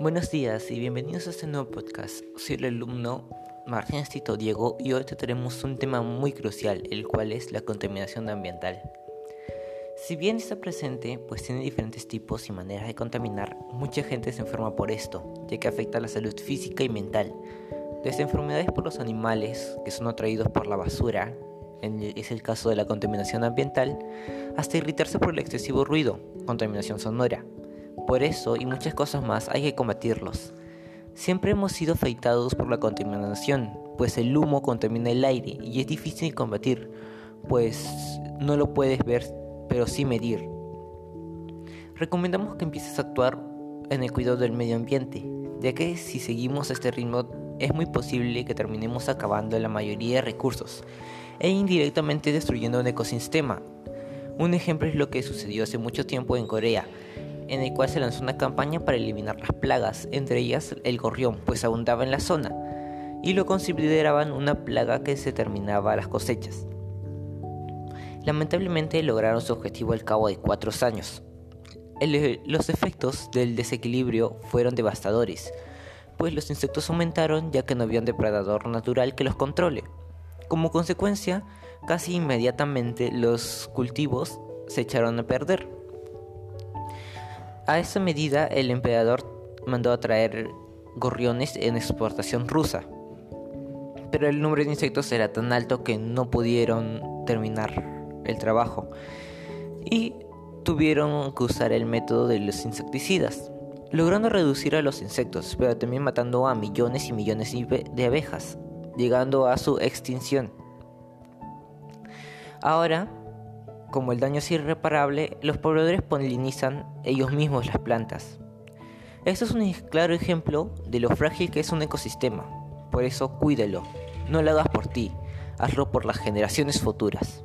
Buenos días y bienvenidos a este nuevo podcast. Soy el alumno Martín Tito Diego y hoy trataremos un tema muy crucial, el cual es la contaminación ambiental. Si bien está presente, pues tiene diferentes tipos y maneras de contaminar, mucha gente se enferma por esto, ya que afecta a la salud física y mental. Desde enfermedades por los animales, que son atraídos por la basura, es el caso de la contaminación ambiental, hasta irritarse por el excesivo ruido, contaminación sonora. Por eso y muchas cosas más hay que combatirlos. Siempre hemos sido afectados por la contaminación, pues el humo contamina el aire y es difícil combatir, pues no lo puedes ver, pero sí medir. Recomendamos que empieces a actuar en el cuidado del medio ambiente, ya que si seguimos este ritmo es muy posible que terminemos acabando la mayoría de recursos e indirectamente destruyendo un ecosistema. Un ejemplo es lo que sucedió hace mucho tiempo en Corea, en el cual se lanzó una campaña para eliminar las plagas, entre ellas el gorrión, pues abundaba en la zona, y lo consideraban una plaga que se terminaba las cosechas. Lamentablemente lograron su objetivo al cabo de cuatro años. los efectos del desequilibrio fueron devastadores, pues los insectos aumentaron ya que no había un depredador natural que los controle. Como consecuencia, casi inmediatamente los cultivos se echaron a perder. A esa medida, el emperador mandó a traer gorriones en exportación rusa, pero el número de insectos era tan alto que no pudieron terminar el trabajo y tuvieron que usar el método de los insecticidas, logrando reducir a los insectos, pero también matando a millones y millones de abejas llegando a su extinción. Ahora, como el daño es irreparable, los pobladores polinizan ellos mismos las plantas. Esto es un claro ejemplo de lo frágil que es un ecosistema. Por eso cuídalo. No lo hagas por ti, hazlo por las generaciones futuras.